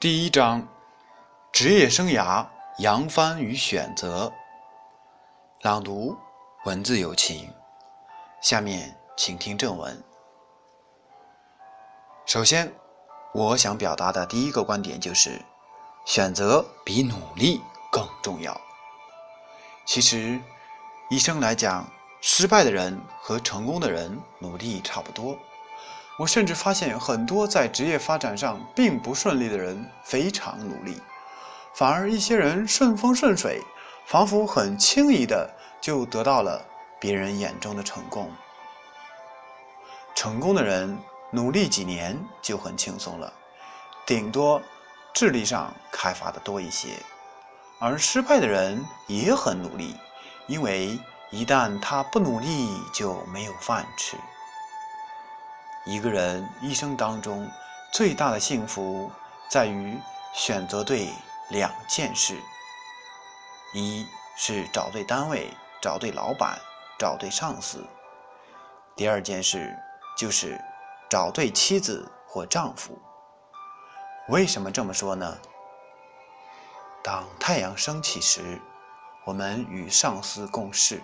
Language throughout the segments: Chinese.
第一章：职业生涯扬帆与选择。朗读：文字有情。下面请听正文。首先，我想表达的第一个观点就是：选择比努力更重要。其实，一生来讲，失败的人和成功的人努力差不多。我甚至发现很多在职业发展上并不顺利的人非常努力，反而一些人顺风顺水，仿佛很轻易的就得到了别人眼中的成功。成功的人努力几年就很轻松了，顶多智力上开发的多一些；而失败的人也很努力，因为一旦他不努力就没有饭吃。一个人一生当中最大的幸福，在于选择对两件事：一是找对单位、找对老板、找对上司；第二件事就是找对妻子或丈夫。为什么这么说呢？当太阳升起时，我们与上司共事；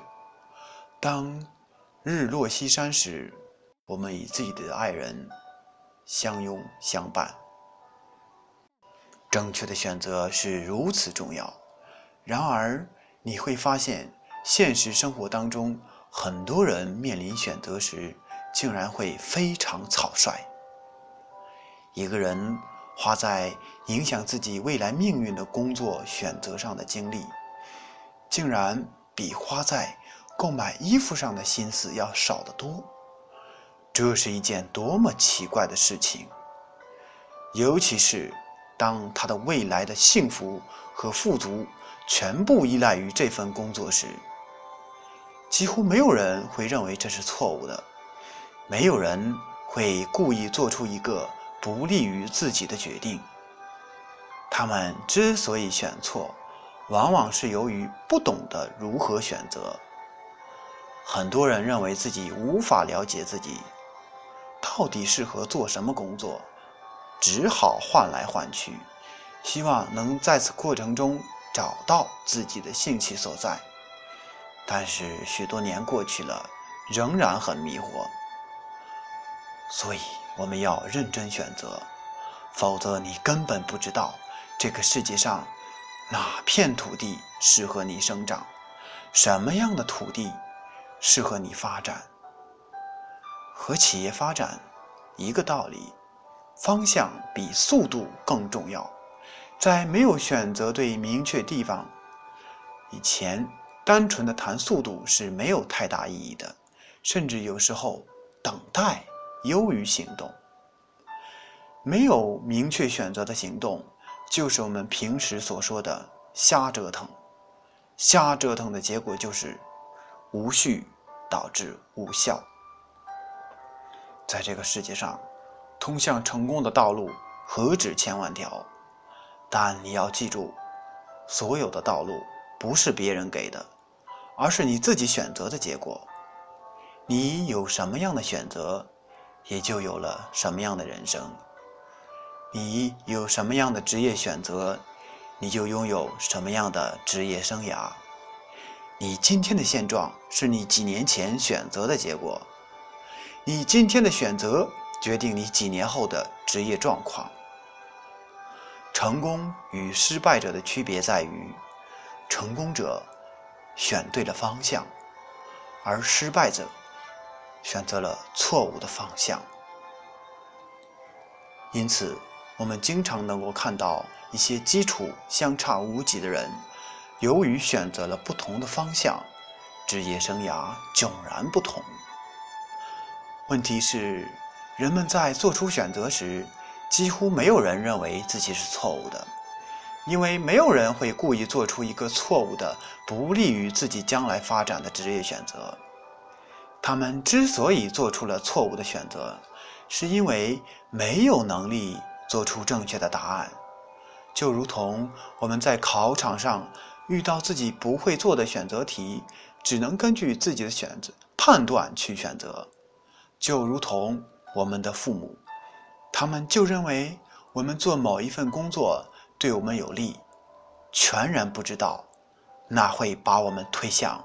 当日落西山时，我们与自己的爱人相拥相伴，正确的选择是如此重要。然而，你会发现，现实生活当中，很多人面临选择时，竟然会非常草率。一个人花在影响自己未来命运的工作选择上的精力，竟然比花在购买衣服上的心思要少得多。这是一件多么奇怪的事情！尤其是当他的未来的幸福和富足全部依赖于这份工作时，几乎没有人会认为这是错误的，没有人会故意做出一个不利于自己的决定。他们之所以选错，往往是由于不懂得如何选择。很多人认为自己无法了解自己。到底适合做什么工作？只好换来换去，希望能在此过程中找到自己的兴趣所在。但是许多年过去了，仍然很迷惑。所以我们要认真选择，否则你根本不知道这个世界上哪片土地适合你生长，什么样的土地适合你发展。和企业发展一个道理，方向比速度更重要。在没有选择对明确地方以前，单纯的谈速度是没有太大意义的，甚至有时候等待优于行动。没有明确选择的行动，就是我们平时所说的瞎折腾。瞎折腾的结果就是无序导致无效。在这个世界上，通向成功的道路何止千万条，但你要记住，所有的道路不是别人给的，而是你自己选择的结果。你有什么样的选择，也就有了什么样的人生；你有什么样的职业选择，你就拥有什么样的职业生涯。你今天的现状，是你几年前选择的结果。你今天的选择决定你几年后的职业状况。成功与失败者的区别在于，成功者选对了方向，而失败者选择了错误的方向。因此，我们经常能够看到一些基础相差无几的人，由于选择了不同的方向，职业生涯迥然不同。问题是，人们在做出选择时，几乎没有人认为自己是错误的，因为没有人会故意做出一个错误的、不利于自己将来发展的职业选择。他们之所以做出了错误的选择，是因为没有能力做出正确的答案。就如同我们在考场上遇到自己不会做的选择题，只能根据自己的选择判断去选择。就如同我们的父母，他们就认为我们做某一份工作对我们有利，全然不知道那会把我们推向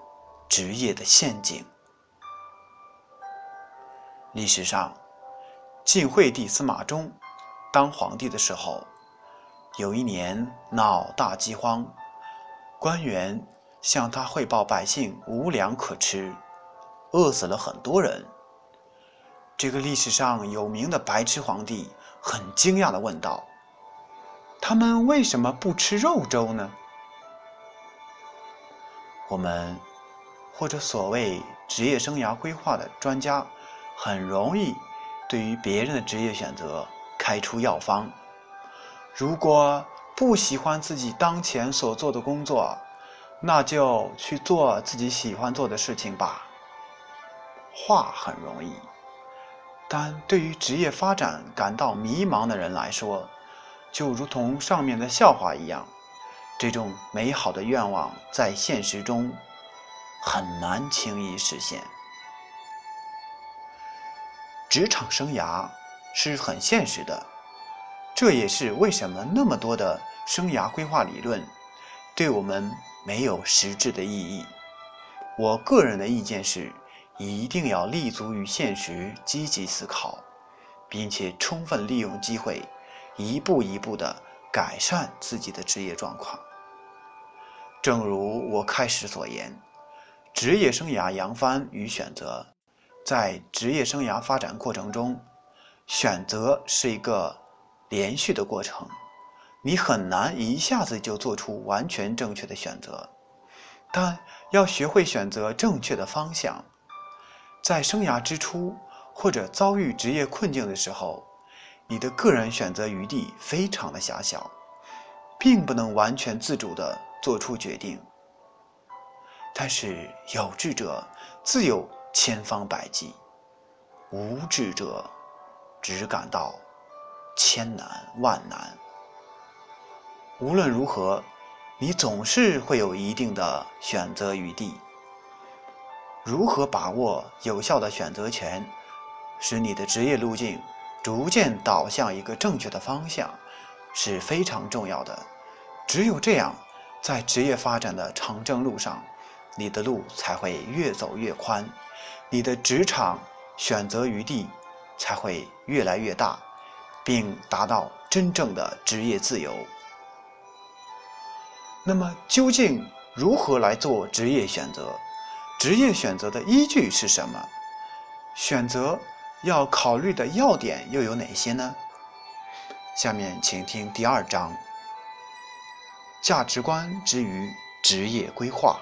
职业的陷阱。历史上，晋惠帝司马衷当皇帝的时候，有一年闹大饥荒，官员向他汇报百姓无粮可吃，饿死了很多人。这个历史上有名的白痴皇帝很惊讶地问道：“他们为什么不吃肉粥呢？”我们或者所谓职业生涯规划的专家，很容易对于别人的职业选择开出药方。如果不喜欢自己当前所做的工作，那就去做自己喜欢做的事情吧。话很容易。但对于职业发展感到迷茫的人来说，就如同上面的笑话一样，这种美好的愿望在现实中很难轻易实现。职场生涯是很现实的，这也是为什么那么多的生涯规划理论对我们没有实质的意义。我个人的意见是。一定要立足于现实，积极思考，并且充分利用机会，一步一步地改善自己的职业状况。正如我开始所言，职业生涯扬帆与选择，在职业生涯发展过程中，选择是一个连续的过程，你很难一下子就做出完全正确的选择，但要学会选择正确的方向。在生涯之初，或者遭遇职业困境的时候，你的个人选择余地非常的狭小，并不能完全自主的做出决定。但是有志者自有千方百计，无志者只感到千难万难。无论如何，你总是会有一定的选择余地。如何把握有效的选择权，使你的职业路径逐渐导向一个正确的方向，是非常重要的。只有这样，在职业发展的长征路上，你的路才会越走越宽，你的职场选择余地才会越来越大，并达到真正的职业自由。那么，究竟如何来做职业选择？职业选择的依据是什么？选择要考虑的要点又有哪些呢？下面请听第二章：价值观之于职业规划。